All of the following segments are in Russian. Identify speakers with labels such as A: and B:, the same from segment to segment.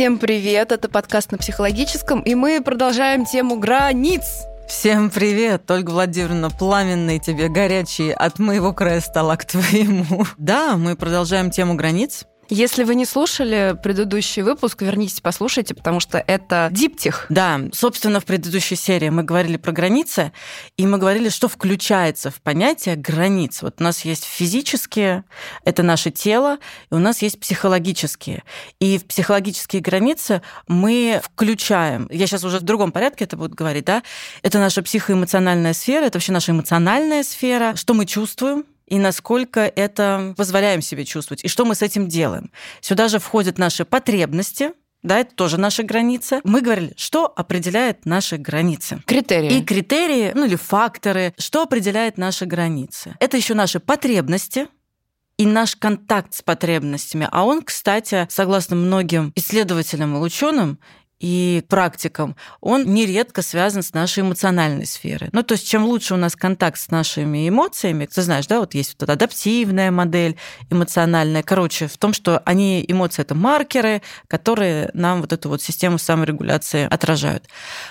A: Всем привет, это подкаст на психологическом, и мы продолжаем тему границ.
B: Всем привет, Ольга Владимировна, пламенные тебе, горячие, от моего края стола к твоему. Да, мы продолжаем тему границ.
A: Если вы не слушали предыдущий выпуск, вернитесь, послушайте, потому что это диптих.
B: Да, собственно, в предыдущей серии мы говорили про границы, и мы говорили, что включается в понятие границ. Вот у нас есть физические, это наше тело, и у нас есть психологические. И в психологические границы мы включаем, я сейчас уже в другом порядке это буду говорить, да, это наша психоэмоциональная сфера, это вообще наша эмоциональная сфера, что мы чувствуем, и насколько это позволяем себе чувствовать, и что мы с этим делаем. Сюда же входят наши потребности, да, это тоже наши границы. Мы говорили, что определяет наши границы.
A: Критерии.
B: И критерии, ну или факторы, что определяет наши границы. Это еще наши потребности, и наш контакт с потребностями. А он, кстати, согласно многим исследователям и ученым, и практикам, он нередко связан с нашей эмоциональной сферой. Ну, то есть, чем лучше у нас контакт с нашими эмоциями, ты знаешь, да, вот есть вот адаптивная модель эмоциональная. Короче, в том, что они, эмоции — это маркеры, которые нам вот эту вот систему саморегуляции отражают.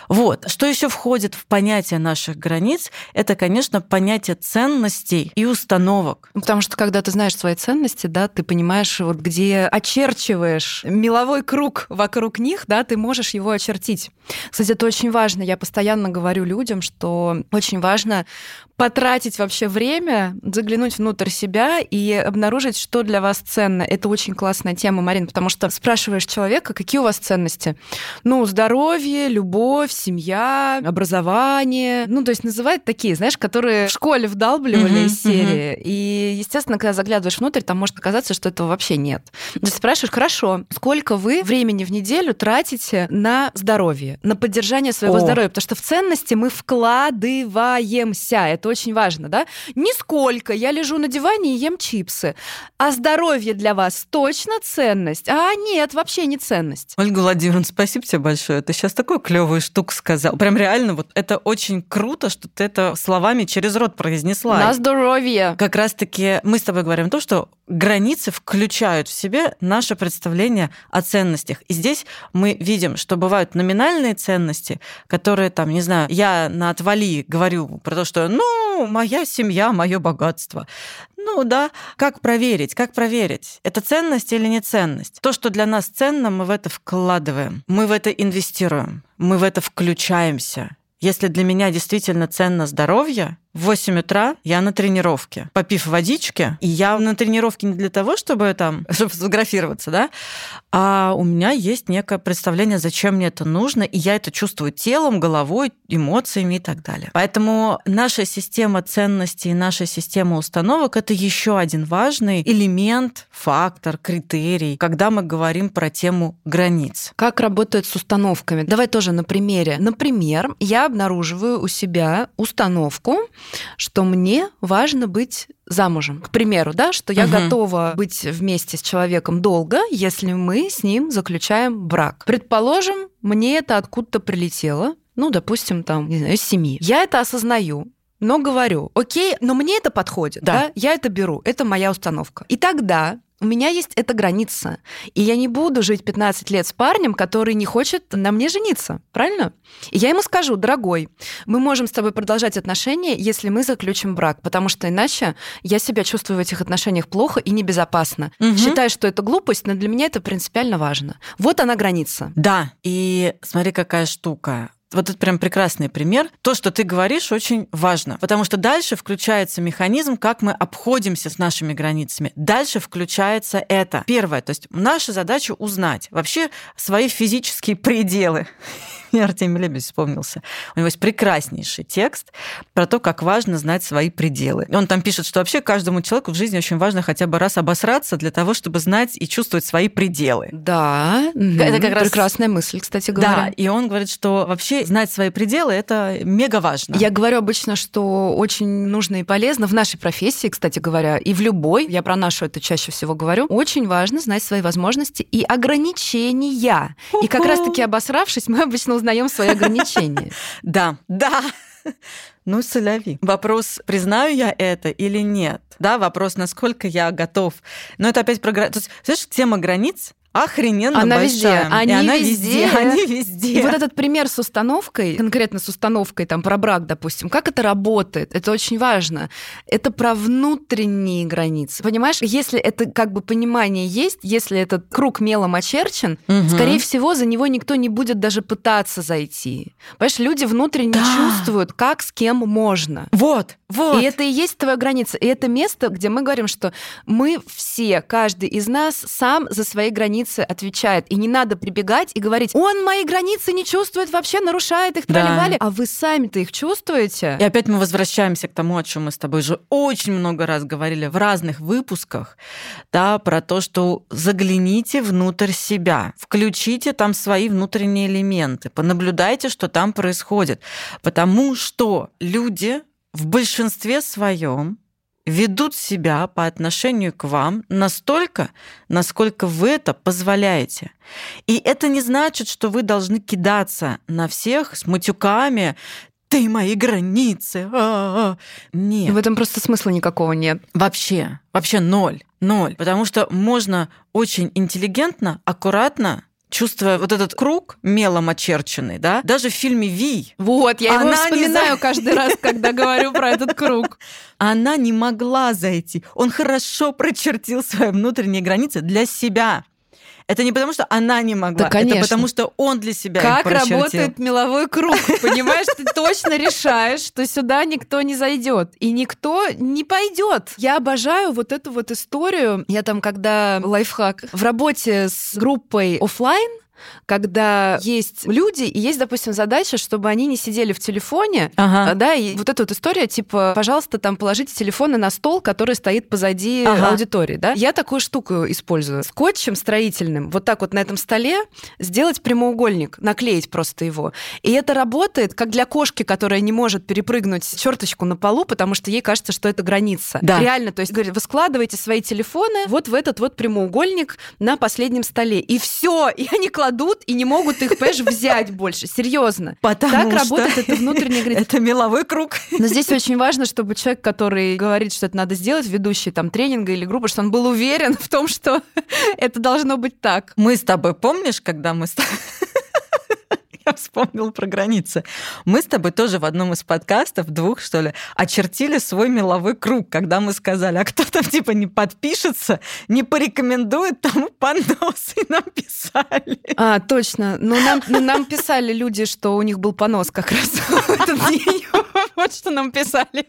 B: Вот. Что еще входит в понятие наших границ? Это, конечно, понятие ценностей и установок.
A: Ну, потому что, когда ты знаешь свои ценности, да, ты понимаешь, вот где очерчиваешь меловой круг вокруг них, да, ты можешь можешь его очертить. Кстати, это очень важно. Я постоянно говорю людям, что очень важно потратить вообще время, заглянуть внутрь себя и обнаружить, что для вас ценно. Это очень классная тема, Марин, потому что спрашиваешь человека, какие у вас ценности. Ну, здоровье, любовь, семья, образование. Ну, то есть называют такие, знаешь, которые в школе вдалбливали mm-hmm, из серии. Mm-hmm. И, естественно, когда заглядываешь внутрь, там может оказаться, что этого вообще нет. Ты спрашиваешь, хорошо, сколько вы времени в неделю тратите на здоровье, на поддержание своего О. здоровья? Потому что в ценности мы вкладываемся. Это очень важно, да? Нисколько. Я лежу на диване и ем чипсы. А здоровье для вас точно ценность? А нет, вообще не ценность.
B: Ольга Владимировна, спасибо тебе большое. Ты сейчас такую клевую штуку сказал. Прям реально, вот это очень круто, что ты это словами через рот произнесла.
A: На здоровье.
B: Как раз-таки мы с тобой говорим то, что границы включают в себе наше представление о ценностях. И здесь мы видим, что бывают номинальные ценности, которые там, не знаю, я на отвали говорю про то, что, ну, моя семья, мое богатство. Ну да, как проверить, как проверить, это ценность или не ценность? То, что для нас ценно, мы в это вкладываем, мы в это инвестируем, мы в это включаемся. Если для меня действительно ценно здоровье, в 8 утра я на тренировке, попив водички, и я на тренировке не для того, чтобы там, чтобы сфотографироваться, да, а у меня есть некое представление, зачем мне это нужно, и я это чувствую телом, головой, эмоциями и так далее. Поэтому наша система ценностей, наша система установок — это еще один важный элемент, фактор, критерий, когда мы говорим про тему границ.
A: Как работает с установками? Давай тоже на примере. Например, я обнаруживаю у себя установку, что мне важно быть замужем. К примеру, да, что я угу. готова быть вместе с человеком долго, если мы с ним заключаем брак. Предположим, мне это откуда-то прилетело, ну, допустим, там, не знаю, из семьи. Я это осознаю, но говорю, окей, но мне это подходит, да. да, я это беру, это моя установка. И тогда у меня есть эта граница. И я не буду жить 15 лет с парнем, который не хочет на мне жениться. Правильно? И я ему скажу, дорогой, мы можем с тобой продолжать отношения, если мы заключим брак, потому что иначе я себя чувствую в этих отношениях плохо и небезопасно. Угу. Считаю, что это глупость, но для меня это принципиально важно. Вот она граница.
B: Да, и смотри, какая штука вот это прям прекрасный пример. То, что ты говоришь, очень важно, потому что дальше включается механизм, как мы обходимся с нашими границами. Дальше включается это. Первое, то есть наша задача узнать вообще свои физические пределы. Мне Артемий Лебедь вспомнился. У него есть прекраснейший текст про то, как важно знать свои пределы. Он там пишет, что вообще каждому человеку в жизни очень важно хотя бы раз обосраться для того, чтобы знать и чувствовать свои пределы.
A: Да, это как раз прекрасная мысль, кстати говоря.
B: Да, и он говорит, что вообще знать свои пределы это мега важно.
A: Я говорю обычно, что очень нужно и полезно в нашей профессии, кстати говоря, и в любой, я про нашу это чаще всего говорю, очень важно знать свои возможности и ограничения. И как раз-таки обосравшись, мы обычно узнаем свои ограничения.
B: Да, да. Ну, соляви. Вопрос, признаю я это или нет? Да, вопрос, насколько я готов. Но это опять про... То есть, знаешь, тема границ, охрененно
A: она
B: большая.
A: везде, они
B: и она
A: везде.
B: они везде.
A: И вот этот пример с установкой, конкретно с установкой там про брак, допустим, как это работает, это очень важно. Это про внутренние границы. Понимаешь, если это как бы понимание есть, если этот круг мелом очерчен,
B: Мгм.
A: скорее всего, за него никто не будет даже пытаться зайти. Понимаешь, люди внутренне
B: Да.
A: чувствуют, как с кем можно.
B: Вот, вот.
A: И это и есть твоя граница. И это место, где мы говорим, что мы все, каждый из нас сам за свои границы отвечает. И не надо прибегать и говорить, он мои границы не чувствует, вообще нарушает их,
B: Да.
A: трали А вы сами-то их чувствуете?
B: И опять мы возвращаемся к тому, о чем мы с тобой уже очень много раз говорили в разных выпусках, да, про то, что загляните внутрь себя, включите там свои внутренние элементы, понаблюдайте, что там происходит. Потому что люди в большинстве своем ведут себя по отношению к вам настолько, насколько вы это позволяете. И это не значит, что вы должны кидаться на всех с матюками, ты мои границы. а-а-а». Нет.
A: В этом просто смысла никакого нет.
B: Вообще, вообще ноль, ноль. Потому что можно очень интеллигентно, аккуратно, чувствуя вот этот круг мелом очерченный, да, даже в фильме «Ви»
A: Вот, я его
B: не
A: вспоминаю
B: за-
A: каждый раз, когда говорю про этот круг.
B: она не могла зайти. Он хорошо прочертил свои внутренние границы для себя. Это не потому, что она не могла,
A: Да, конечно.
B: это потому, что он для себя
A: Как работает меловой круг? Понимаешь, ты точно решаешь, что сюда никто не зайдет. И никто не пойдет. Я обожаю вот эту вот историю. Я там, когда лайфхак в работе с группой оффлайн, когда есть люди и есть, допустим, задача, чтобы они не сидели в телефоне,
B: Ага.
A: а, да, и вот эта вот история, типа, пожалуйста, там положите телефоны на стол, который стоит позади
B: Ага.
A: аудитории, да. Я такую штуку использую. Скотчем строительным вот так вот на этом столе сделать прямоугольник, наклеить просто его. И это работает как для кошки, которая не может перепрыгнуть черточку на полу, потому что ей кажется, что это граница.
B: Да.
A: Реально, то есть, говорит, вы складываете свои телефоны вот в этот вот прямоугольник на последнем столе. И все, и они кладут и не могут их, понимаешь, взять больше. Серьезно.
B: Потому
A: так
B: что
A: работает это внутренняя граница.
B: Это меловой круг.
A: Но здесь очень важно, чтобы человек, который говорит, что это надо сделать, ведущий там тренинга или группы, что он был уверен в том, что это должно быть так.
B: Мы с тобой, помнишь, когда мы с тобой... Я вспомнила про границы. Мы с тобой тоже в одном из подкастов, двух, что ли, очертили свой меловой круг, когда мы сказали, а кто там типа не подпишется, не порекомендует, тому понос, и нам писали.
A: А, точно. Ну, нам, ну, нам писали люди, что у них был понос как раз в этот день. Вот что нам писали.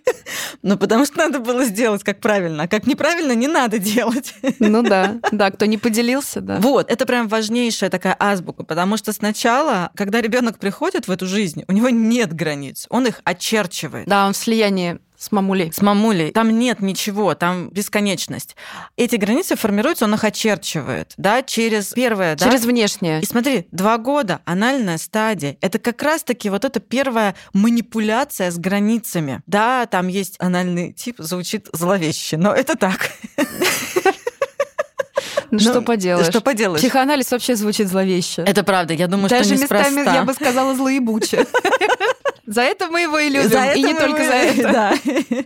B: Ну, потому что надо было сделать как правильно, а как неправильно не надо делать.
A: Ну да, да, кто не поделился, да.
B: Вот, это прям важнейшая такая азбука, потому что сначала, когда ребенок приходит в эту жизнь, у него нет границ, он их очерчивает.
A: Да, он в слиянии с мамулей.
B: С мамулей. Там нет ничего, там бесконечность. Эти границы формируются, он их очерчивает, да, через первое, да.
A: Через внешнее.
B: И смотри, два года, анальная стадия, это как раз-таки вот эта первая манипуляция с границами. Да, там есть анальный тип, звучит зловеще, но это так.
A: Ну, что поделаешь.
B: Что поделаешь?
A: Психоанализ вообще звучит зловеще.
B: Это правда, я думаю,
A: Даже
B: что
A: местами,
B: неспроста.
A: я бы сказала, злоебуче. За это мы его и любим.
B: За
A: И не только за это.
B: Да.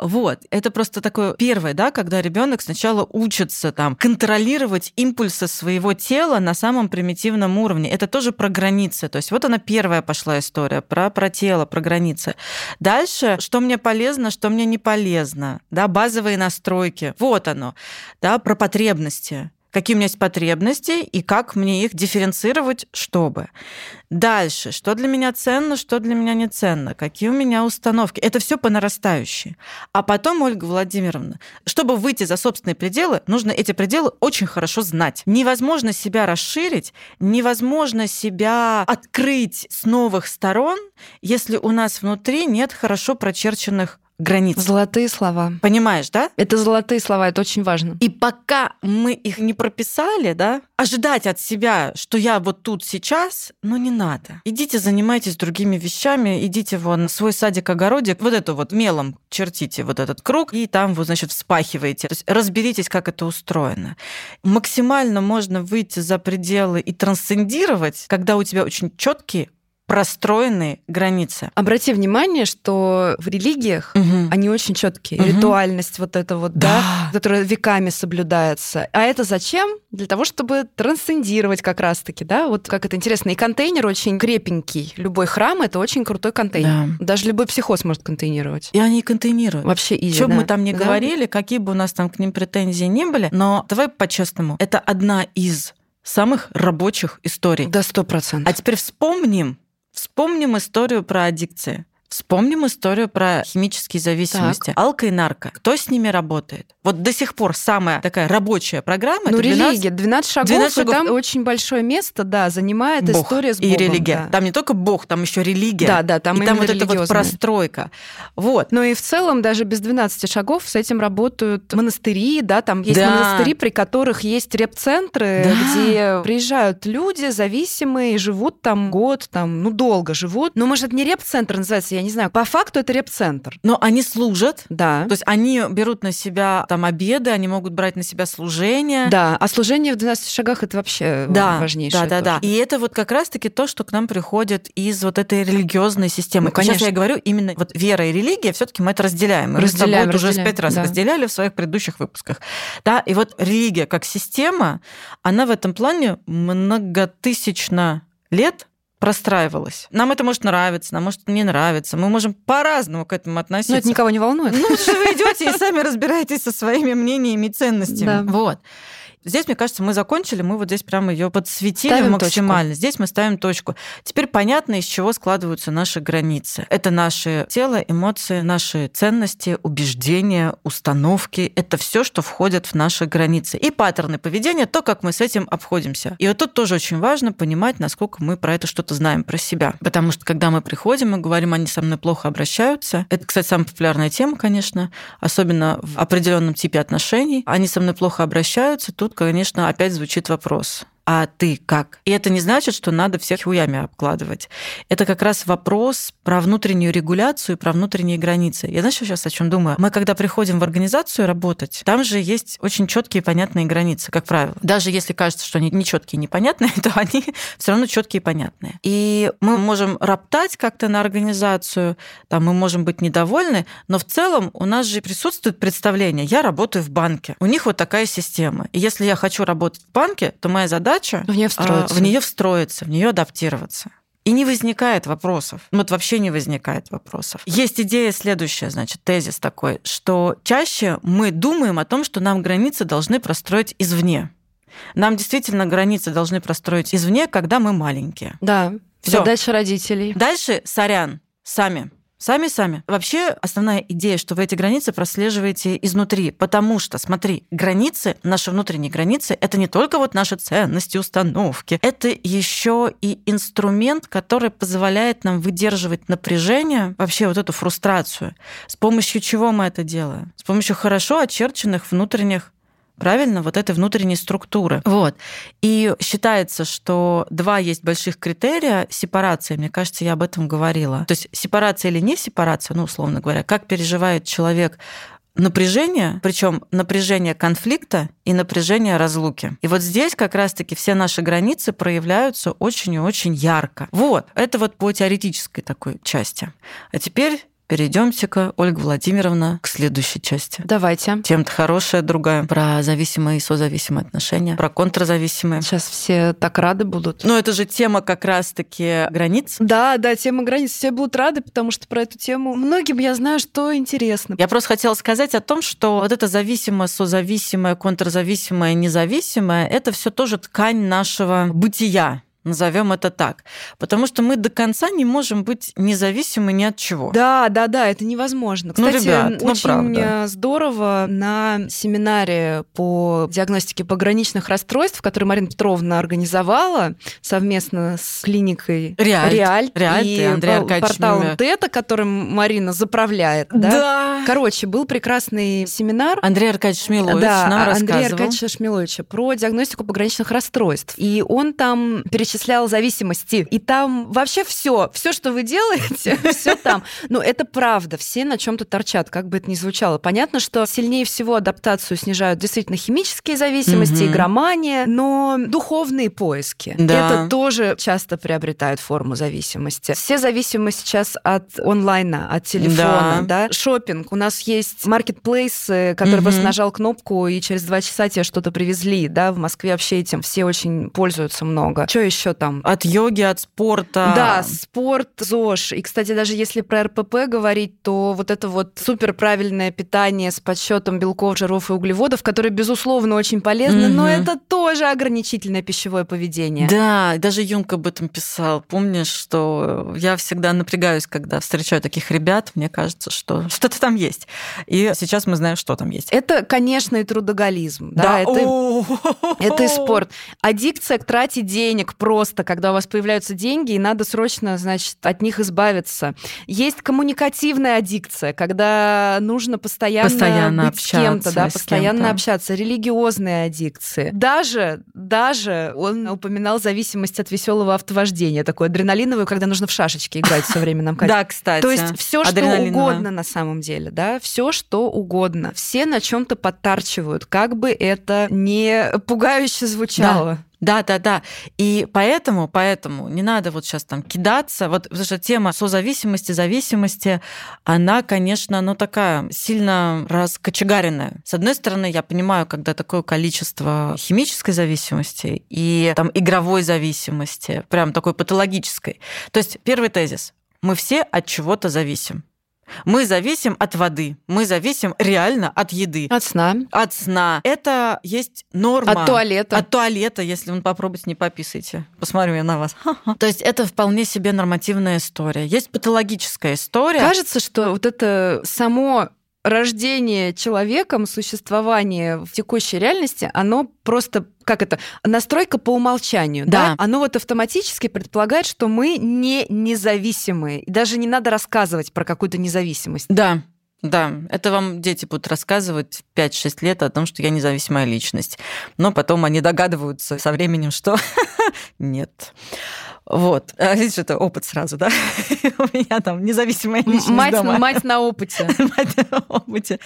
B: Вот, это просто такое первое, да, когда ребенок сначала учится там контролировать импульсы своего тела на самом примитивном уровне. Это тоже про границы. То есть вот она первая пошла история про, про тело, про границы. Дальше, что мне полезно, что мне не полезно, да, базовые настройки. Вот оно, да, про потребности какие у меня есть потребности и как мне их дифференцировать, чтобы. Дальше, что для меня ценно, что для меня не ценно, какие у меня установки. Это все по нарастающей. А потом, Ольга Владимировна, чтобы выйти за собственные пределы, нужно эти пределы очень хорошо знать. Невозможно себя расширить, невозможно себя открыть с новых сторон, если у нас внутри нет хорошо прочерченных границ.
A: Золотые слова.
B: Понимаешь, да?
A: Это золотые слова, это очень важно.
B: И пока мы их не прописали, да, ожидать от себя, что я вот тут сейчас, ну не надо. Идите занимайтесь другими вещами, идите вон в свой садик-огородик, вот это вот мелом чертите вот этот круг, и там вот, значит, вспахиваете. То есть разберитесь, как это устроено. Максимально можно выйти за пределы и трансцендировать, когда у тебя очень четкие простроенные границы.
A: Обрати внимание, что в религиях угу. они очень четкие. Угу. Ритуальность вот эта вот, да. да, которая веками соблюдается. А это зачем? Для того, чтобы трансцендировать как раз-таки, да, вот как это интересно. И контейнер очень крепенький. Любой храм — это очень крутой контейнер. Да. Даже любой психоз может контейнировать.
B: И они контейнируют.
A: Вообще изи,
B: Что
A: да.
B: бы мы там ни да? говорили, какие бы у нас там к ним претензии не были, но давай по-честному, это одна из самых рабочих историй.
A: Да, сто процентов.
B: А теперь вспомним, вспомним историю про аддикции. Вспомним историю про химические зависимости. Так. Алко и нарко. Кто с ними работает? Вот до сих пор самая такая рабочая программа
A: ну,
B: это
A: 12, религия. 12 шагов, 12 шагов. там очень большое место, да, занимает
B: Бог
A: история с Богом.
B: И религия.
A: Да.
B: Там не только Бог, там еще религия.
A: Да, да, там
B: и там вот эта вот простройка. Вот.
A: Но и в целом даже без 12 шагов с этим работают монастыри, да, там есть да. монастыри, при которых есть реп-центры, да. где приезжают люди зависимые, живут там год, там, ну, долго живут. Но, может, не реп-центр называется, я не знаю, по факту это реп-центр.
B: Но они служат.
A: Да.
B: То есть они берут на себя там обеды, они могут брать на себя служение.
A: Да, а служение в 12 шагах это вообще
B: да,
A: важнейшее.
B: Да, да,
A: тоже.
B: да. И это вот как раз-таки то, что к нам приходит из вот этой религиозной системы. Ну, конечно. Сейчас я говорю именно вот вера и религия, все-таки мы это разделяем. Мы разделяем, с тобой уже пять раз да. разделяли в своих предыдущих выпусках. Да, и вот религия как система, она в этом плане многотысячно лет простраивалась. Нам это может нравиться, нам может не нравиться. Мы можем по-разному к этому относиться.
A: Но это никого не волнует.
B: Ну, что вы идете и сами разбираетесь со своими мнениями и ценностями. Да. Вот. Здесь, мне кажется, мы закончили, мы вот здесь прямо ее подсветили ставим максимально. Точку. Здесь мы ставим точку. Теперь понятно, из чего складываются наши границы. Это наше тело, эмоции, наши ценности, убеждения, установки. Это все, что входит в наши границы. И паттерны поведения, то, как мы с этим обходимся. И вот тут тоже очень важно понимать, насколько мы про это что-то знаем про себя. Потому что когда мы приходим и говорим, они со мной плохо обращаются, это, кстати, самая популярная тема, конечно, особенно в определенном типе отношений. Они со мной плохо обращаются, тут тут, конечно, опять звучит вопрос а ты как? И это не значит, что надо всех хуями обкладывать. Это как раз вопрос про внутреннюю регуляцию, про внутренние границы. Я знаешь, сейчас о чем думаю? Мы, когда приходим в организацию работать, там же есть очень четкие и понятные границы, как правило. Даже если кажется, что они не четкие и непонятные, то они все равно четкие и понятные. И мы можем роптать как-то на организацию, там мы можем быть недовольны, но в целом у нас же присутствует представление, я работаю в банке, у них вот такая система. И если я хочу работать в банке, то моя задача задача
A: в нее встроиться,
B: в нее встроиться, в нее адаптироваться. И не возникает вопросов. Вот вообще не возникает вопросов. Есть идея следующая, значит, тезис такой, что чаще мы думаем о том, что нам границы должны простроить извне. Нам действительно границы должны простроить извне, когда мы маленькие.
A: Да. Всё. Задача родителей.
B: Дальше, сорян, сами. Сами-сами. Вообще основная идея, что вы эти границы прослеживаете изнутри, потому что, смотри, границы, наши внутренние границы, это не только вот наши ценности, установки, это еще и инструмент, который позволяет нам выдерживать напряжение, вообще вот эту фрустрацию. С помощью чего мы это делаем? С помощью хорошо очерченных внутренних правильно, вот этой внутренней структуры. Вот. И считается, что два есть больших критерия сепарации. Мне кажется, я об этом говорила. То есть сепарация или не сепарация, ну, условно говоря, как переживает человек напряжение, причем напряжение конфликта и напряжение разлуки. И вот здесь как раз-таки все наши границы проявляются очень и очень ярко. Вот, это вот по теоретической такой части. А теперь Перейдемте-ка, Ольга Владимировна, к следующей части.
A: Давайте.
B: Тем-то хорошая другая. Про зависимые и созависимые отношения, про контрзависимые.
A: Сейчас все так рады будут.
B: Но это же тема как раз-таки границ.
A: Да, да, тема границ. Все будут рады, потому что про эту тему многим я знаю, что интересно.
B: Я просто хотела сказать о том, что вот это зависимое, созависимое, контрзависимое, независимое, это все тоже ткань нашего бытия Назовем это так. Потому что мы до конца не можем быть независимы ни от чего.
A: Да, да, да, это невозможно.
B: Ну,
A: Кстати,
B: ну, ребят,
A: очень
B: ну, правда.
A: здорово на семинаре по диагностике пограничных расстройств, который Марина Петровна организовала совместно с клиникой
B: Реаль,
A: Реаль,
B: Реаль
A: и
B: Андрей Аркадьевич
A: порталом Тета, которым Марина заправляет. Да?
B: да.
A: Короче, был прекрасный семинар.
B: Андрей Аркадьевич Шмилович
A: да,
B: нам
A: Андрей
B: рассказывал.
A: Аркадьевич Шмиловича про диагностику пограничных расстройств. И он там перечислял перечислял зависимости. И там вообще все, все, что вы делаете, все там. Но это правда, все на чем-то торчат, как бы это ни звучало. Понятно, что сильнее всего адаптацию снижают действительно химические зависимости, игромания, но духовные поиски. Это тоже часто приобретают форму зависимости. Все зависимы сейчас от онлайна, от телефона, да. Шопинг. У нас есть маркетплейсы, которые просто нажал кнопку, и через два часа тебе что-то привезли, да, в Москве вообще этим все очень пользуются много. Что еще там?
B: От йоги, от спорта.
A: Да, спорт, ЗОЖ. И, кстати, даже если про РПП говорить, то вот это вот супер правильное питание с подсчетом белков, жиров и углеводов, которые, безусловно, очень полезны, угу. но это тоже ограничительное пищевое поведение.
B: Да, даже Юнг об этом писал. Помнишь, что я всегда напрягаюсь, когда встречаю таких ребят, мне кажется, что что-то там есть. И сейчас мы знаем, что там есть.
A: Это, конечно, и трудоголизм. Да, да это, это и спорт. Аддикция к трате денег просто, когда у вас появляются деньги, и надо срочно, значит, от них избавиться. Есть коммуникативная аддикция, когда нужно постоянно, постоянно быть с кем-то, да, постоянно кем общаться. Религиозные аддикции. Даже, даже он упоминал зависимость от веселого автовождения, такое адреналиновое, когда нужно в шашечки играть в современном качестве.
B: Да, кстати.
A: То есть все, что угодно на самом деле, да, все, что угодно. Все на чем-то подтарчивают, как бы это не пугающе звучало.
B: Да, да, да. И поэтому, поэтому не надо вот сейчас там кидаться. Вот потому что тема созависимости, зависимости, она, конечно, ну такая сильно раскочегаренная. С одной стороны, я понимаю, когда такое количество химической зависимости и там игровой зависимости, прям такой патологической. То есть первый тезис. Мы все от чего-то зависим. Мы зависим от воды, мы зависим реально от еды.
A: От сна.
B: От сна. Это есть норма.
A: От туалета.
B: От туалета, если вы попробуйте, не пописайте. Посмотрю я на вас. То есть это вполне себе нормативная история. Есть патологическая история.
A: Кажется, что вот это само рождение человеком, существование в текущей реальности, оно просто как это, настройка по умолчанию, да. да? Оно вот автоматически предполагает, что мы не независимые. Даже не надо рассказывать про какую-то независимость.
B: Да, да, это вам дети будут рассказывать 5-6 лет о том, что я независимая личность. Но потом они догадываются со временем, что нет. Вот. А видишь, это опыт сразу, да? У меня там независимая личность
A: мать,
B: дома.
A: Мать на опыте.
B: мать на опыте.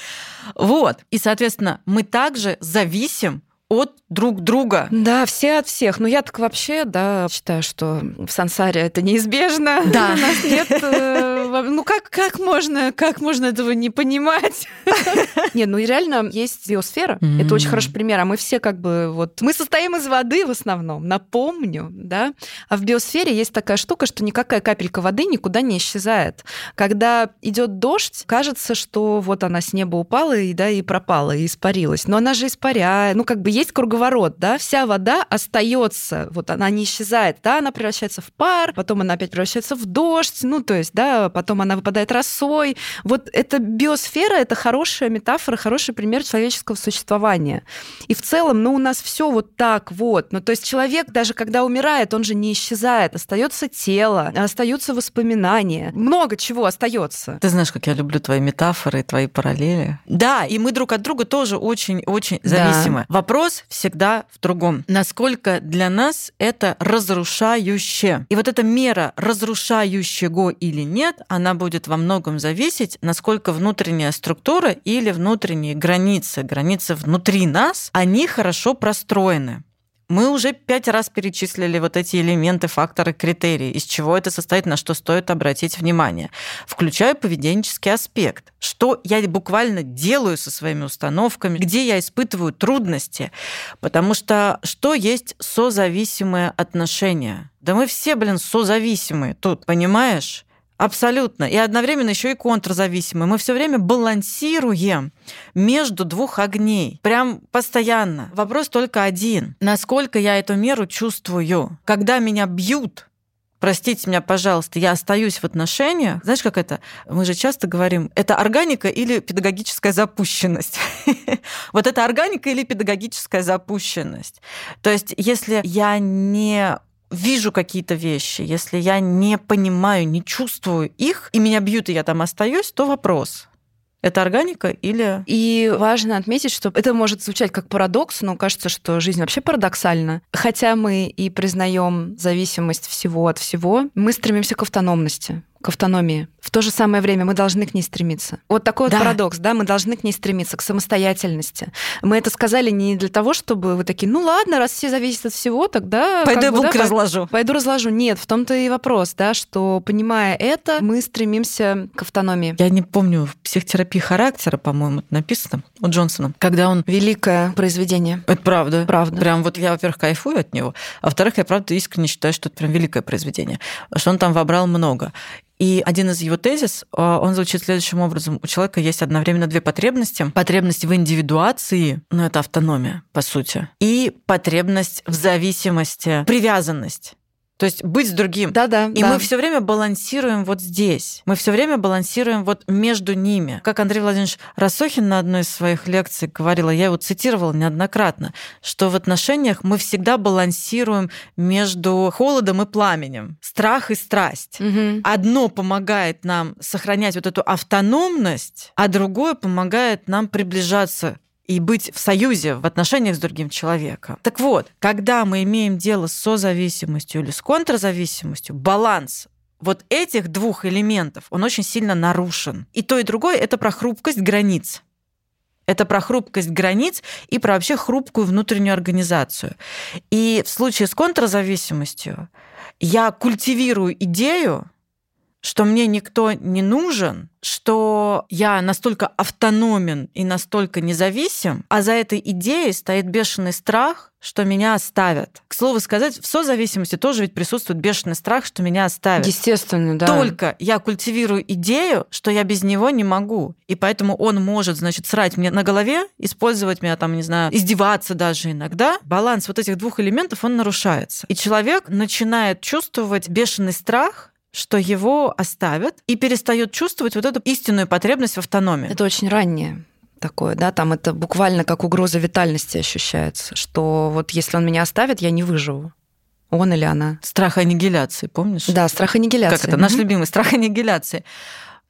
B: Вот. И, соответственно, мы также зависим от друг друга.
A: Да, все от всех. Но я так вообще, да, считаю, что в сансаре это неизбежно. Да. У нас нет... Э, ну как, как, можно, как можно этого не понимать? Нет, ну и реально есть биосфера. Это очень хороший пример. А мы все как бы вот... Мы состоим из воды в основном, напомню, да? А в биосфере есть такая штука, что никакая капелька воды никуда не исчезает. Когда идет дождь, кажется, что вот она с неба упала и, да, и пропала, и испарилась. Но она же испаряет. Ну как бы есть круговорот, да, вся вода остается, вот она не исчезает, да, она превращается в пар, потом она опять превращается в дождь, ну, то есть, да, потом она выпадает росой. Вот эта биосфера, это хорошая метафора, хороший пример человеческого существования. И в целом, ну, у нас все вот так вот. Ну, то есть человек, даже когда умирает, он же не исчезает, остается тело, остаются воспоминания, много чего остается.
B: Ты знаешь, как я люблю твои метафоры, твои параллели. Да, и мы друг от друга тоже очень-очень зависимы. Да. Вопрос Вопрос всегда в другом. Насколько для нас это разрушающе? И вот эта мера разрушающего или нет, она будет во многом зависеть, насколько внутренняя структура или внутренние границы, границы внутри нас, они хорошо простроены. Мы уже пять раз перечислили вот эти элементы, факторы, критерии, из чего это состоит, на что стоит обратить внимание. Включая поведенческий аспект. Что я буквально делаю со своими установками, где я испытываю трудности. Потому что что есть созависимые отношения? Да мы все, блин, созависимые тут, понимаешь? Абсолютно. И одновременно еще и контрзависимые. Мы все время балансируем между двух огней. Прям постоянно. Вопрос только один. Насколько я эту меру чувствую? Когда меня бьют, простите меня, пожалуйста, я остаюсь в отношениях. Знаешь, как это? Мы же часто говорим, это органика или педагогическая запущенность. Вот это органика или педагогическая запущенность. То есть, если я не вижу какие-то вещи, если я не понимаю, не чувствую их, и меня бьют, и я там остаюсь, то вопрос. Это органика или...
A: И важно отметить, что это может звучать как парадокс, но кажется, что жизнь вообще парадоксальна. Хотя мы и признаем зависимость всего от всего, мы стремимся к автономности к автономии. В то же самое время мы должны к ней стремиться. Вот такой да. вот парадокс, да, мы должны к ней стремиться, к самостоятельности. Мы это сказали не для того, чтобы вы такие, ну ладно, раз все зависят от всего, тогда...
B: Пойду
A: как
B: бы, да,
A: разложу. Пойду разложу. Нет, в том-то и вопрос, да, что понимая это, мы стремимся к автономии.
B: Я не помню, в психотерапии характера, по-моему, это написано у Джонсона, когда он...
A: Великое произведение.
B: Это правда.
A: Правда.
B: Прям вот я, во-первых, кайфую от него, а во-вторых, я правда искренне считаю, что это прям великое произведение, что он там вобрал много. И один из его тезис, а, он звучит следующим образом. У человека есть одновременно две потребности. Потребность в индивидуации, ну это автономия, по сути, и потребность в зависимости, привязанность. То есть быть с другим.
A: Да-да.
B: И
A: да.
B: мы все время балансируем вот здесь. Мы все время балансируем вот между ними. Как Андрей Владимирович Рассохин на одной из своих лекций говорила, я его цитировала неоднократно, что в отношениях мы всегда балансируем между холодом и пламенем, страх и страсть.
A: Угу.
B: Одно помогает нам сохранять вот эту автономность, а другое помогает нам приближаться и быть в союзе, в отношениях с другим человеком. Так вот, когда мы имеем дело с созависимостью или с контрзависимостью, баланс вот этих двух элементов, он очень сильно нарушен. И то, и другое — это про хрупкость границ. Это про хрупкость границ и про вообще хрупкую внутреннюю организацию. И в случае с контрзависимостью я культивирую идею, что мне никто не нужен, что я настолько автономен и настолько независим, а за этой идеей стоит бешеный страх, что меня оставят. К слову сказать, в созависимости тоже ведь присутствует бешеный страх, что меня оставят.
A: Естественно, да.
B: Только я культивирую идею, что я без него не могу. И поэтому он может, значит, срать мне на голове, использовать меня там, не знаю, издеваться даже иногда. Баланс вот этих двух элементов, он нарушается. И человек начинает чувствовать бешеный страх, что его оставят и перестает чувствовать вот эту истинную потребность в автономии.
A: Это очень раннее такое, да, там это буквально как угроза витальности ощущается, что вот если он меня оставит, я не выживу. Он или она.
B: Страх аннигиляции, помнишь?
A: Да, страх аннигиляции.
B: Как это? Наш любимый страх аннигиляции.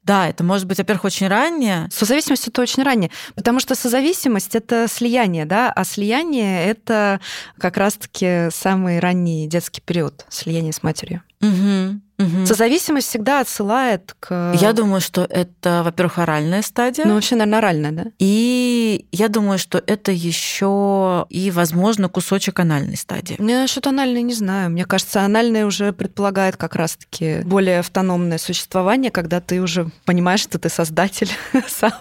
B: Да, это может быть, во-первых, очень раннее.
A: Созависимость это очень раннее, потому что созависимость это слияние, да, а слияние это как раз-таки самый ранний детский период слияния с матерью.
B: Угу. Угу.
A: Созависимость всегда отсылает к...
B: Я думаю, что это, во-первых, оральная стадия.
A: Ну, вообще, наверное, оральная, да?
B: И я думаю, что это еще и, возможно, кусочек анальной стадии.
A: Я что-то анальной не знаю. Мне кажется, анальная уже предполагает как раз-таки более автономное существование, когда ты уже понимаешь, что ты создатель сам.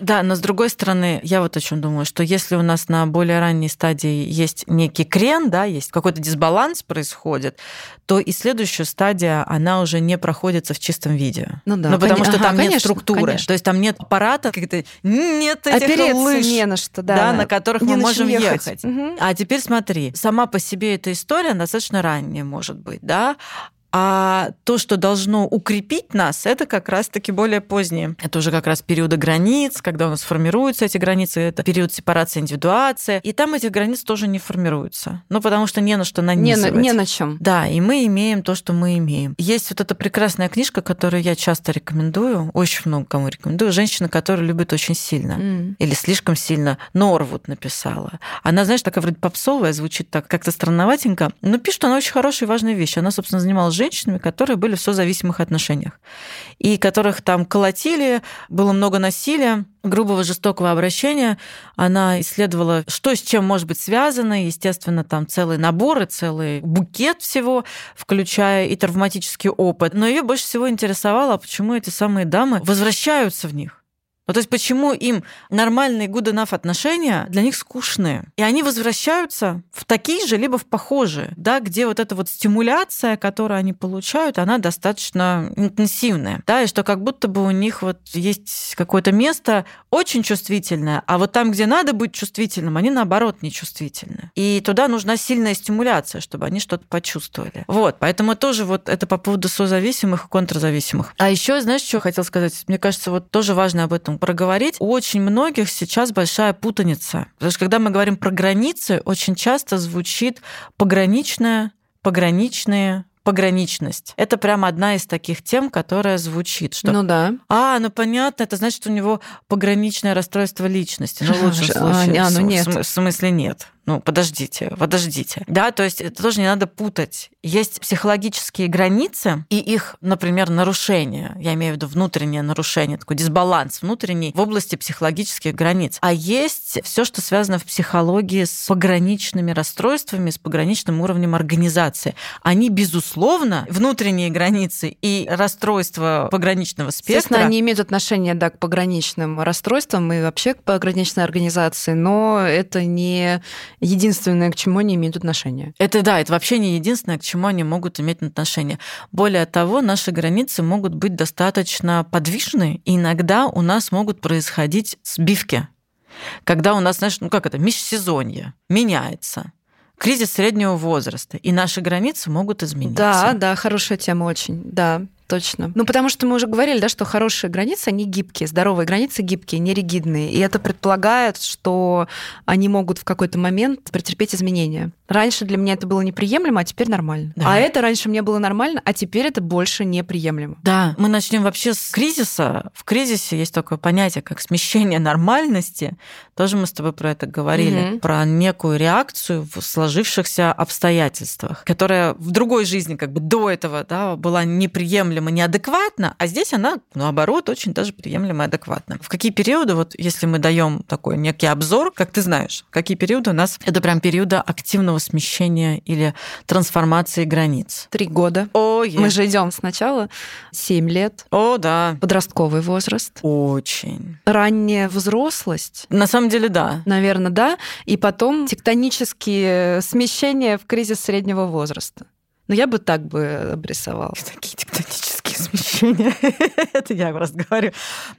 B: Да, но с другой стороны, я вот о чем думаю, что если у нас на более ранней стадии есть некий крен, да, есть какой-то дисбаланс происходит, то и следующая стадия, она уже не проходится в чистом виде.
A: Ну да.
B: Ну потому что
A: ага,
B: там
A: конечно,
B: нет структуры.
A: Конечно.
B: То есть там нет аппарата, как-то нет этих
A: Опереться
B: лыж,
A: не на что, да.
B: да, на которых мы
A: на
B: можем
A: ехать.
B: ехать.
A: Угу.
B: А теперь смотри, сама по себе эта история достаточно ранняя может быть, да, а то, что должно укрепить нас, это как раз-таки более позднее. Это уже как раз периоды границ, когда у нас формируются эти границы, это период сепарации, индивидуации. И там этих границ тоже не формируются. Ну, потому что не на что нанизывать.
A: Не на, не на чем.
B: Да, и мы имеем то, что мы имеем. Есть вот эта прекрасная книжка, которую я часто рекомендую, очень много кому рекомендую. Женщина, которая любит очень сильно
A: Mm.
B: или слишком сильно. Норвуд написала. Она, знаешь, такая вроде попсовая, звучит так как-то странноватенько, но пишет она очень хорошие и важные вещи. Она, собственно, занималась женщинами, которые были в созависимых отношениях, и которых там колотили, было много насилия, грубого жестокого обращения. Она исследовала, что с чем может быть связано. Естественно, там целый набор и целый букет всего, включая и травматический опыт. Но ее больше всего интересовало, почему эти самые дамы возвращаются в них. Ну, то есть почему им нормальные good enough отношения для них скучные? И они возвращаются в такие же, либо в похожие, да, где вот эта вот стимуляция, которую они получают, она достаточно интенсивная, да, и что как будто бы у них вот есть какое-то место очень чувствительное, а вот там, где надо быть чувствительным, они наоборот нечувствительны. И туда нужна сильная стимуляция, чтобы они что-то почувствовали. Вот, поэтому тоже вот это по поводу созависимых и контрзависимых. А еще, знаешь, что хотел сказать? Мне кажется, вот тоже важно об этом проговорить. У очень многих сейчас большая путаница. Потому что когда мы говорим про границы, очень часто звучит пограничная, пограничные, пограничность. Это прямо одна из таких тем, которая звучит, что
A: ну да.
B: А, ну понятно, это значит, что у него пограничное расстройство личности. Ну, в лучшем случае. А, ну нет. В смысле нет. Ну, подождите, подождите. Да, то есть это тоже не надо путать. Есть психологические границы и их, например, нарушение. Я имею в виду внутреннее нарушение, такой дисбаланс внутренний в области психологических границ. А есть все, что связано в психологии с пограничными расстройствами, с пограничным уровнем организации. Они, безусловно, внутренние границы и расстройства пограничного спектра.
A: Естественно, они имеют отношение да, к пограничным расстройствам и вообще к пограничной организации, но это не единственное, к чему они имеют отношение.
B: Это да, это вообще не единственное, к чему они могут иметь отношение. Более того, наши границы могут быть достаточно подвижны, и иногда у нас могут происходить сбивки. Когда у нас, знаешь, ну как это, межсезонье меняется кризис среднего возраста, и наши границы могут измениться.
A: Да, да, хорошая тема очень, да точно. Ну, потому что мы уже говорили, да, что хорошие границы, они гибкие, здоровые границы гибкие, не ригидные. И это предполагает, что они могут в какой-то момент претерпеть изменения. Раньше для меня это было неприемлемо, а теперь нормально. Да. А это раньше мне было нормально, а теперь это больше неприемлемо.
B: Да, мы начнем вообще с кризиса. В кризисе есть такое понятие, как смещение нормальности. Тоже мы с тобой про это говорили, угу. про некую реакцию в сложившихся обстоятельствах, которая в другой жизни как бы до этого да, была неприемлема приемлемо неадекватно, а здесь она, наоборот, очень даже приемлемо и адекватно. В какие периоды, вот если мы даем такой некий обзор, как ты знаешь, какие периоды у нас это прям периоды активного смещения или трансформации границ?
A: Три года.
B: О,
A: Мы же идем сначала семь лет.
B: О, да.
A: Подростковый возраст.
B: Очень.
A: Ранняя взрослость.
B: На самом деле, да.
A: Наверное, да. И потом тектонические смещения в кризис среднего возраста. Но я бы так бы обрисовала.
B: Такие тектонические смещения. Это я просто говорю.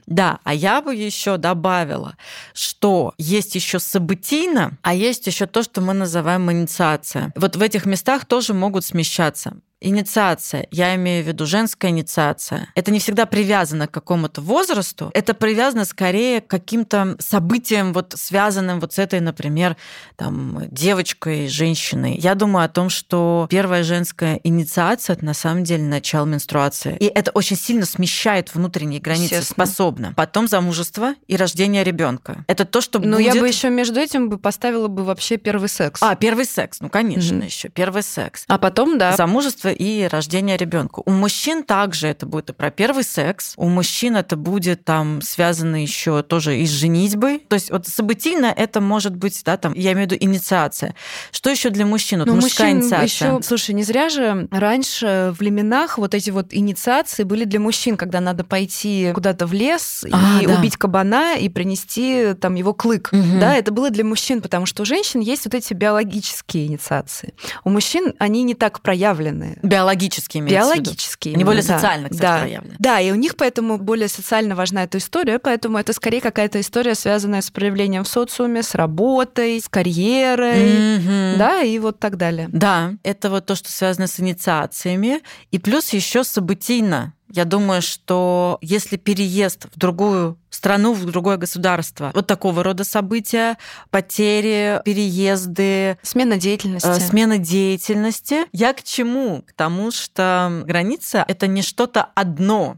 B: Да, а я бы еще добавила, что есть еще событийно, а есть еще то, что мы называем инициация. Вот в этих местах тоже могут смещаться инициация, я имею в виду женская инициация, это не всегда привязано к какому-то возрасту, это привязано скорее к каким-то событиям, вот связанным вот с этой, например, там, девочкой, женщиной. Я думаю о том, что первая женская инициация это на самом деле начало менструации. И это очень сильно смещает внутренние границы, способно. Потом замужество и рождение ребенка. Это то, что
A: Но
B: будет...
A: я бы еще между этим бы поставила бы вообще первый секс.
B: А, первый секс, ну, конечно, mm-hmm. еще первый секс.
A: А потом, да.
B: Замужество и рождение ребенка. У мужчин также это будет и про первый секс. У мужчин это будет там связано еще тоже и с женитьбой. То есть вот событийно это может быть, да, там, я имею в виду инициация. Что еще для мужчин? Вот
A: Но
B: мужская инициация.
A: Еще, слушай, не зря же раньше в леменах вот эти вот инициации были для мужчин, когда надо пойти куда-то в лес а, и да. убить кабана и принести там его клык. Угу. Да, это было для мужчин, потому что у женщин есть вот эти биологические инициации. У мужчин они не так проявлены.
B: Биологические
A: Биологические.
B: Они более да. социально, кстати,
A: да.
B: проявлены.
A: Да, и у них поэтому более социально важна эта история, поэтому это скорее какая-то история, связанная с проявлением в социуме, с работой, с карьерой, mm-hmm. да, и вот так далее.
B: Да, это вот то, что связано с инициациями, и плюс еще событийно. Я думаю, что если переезд в другую страну, в другое государство, вот такого рода события, потери, переезды,
A: смена деятельности, э,
B: смена деятельности, я к чему? К тому, что граница это не что-то одно,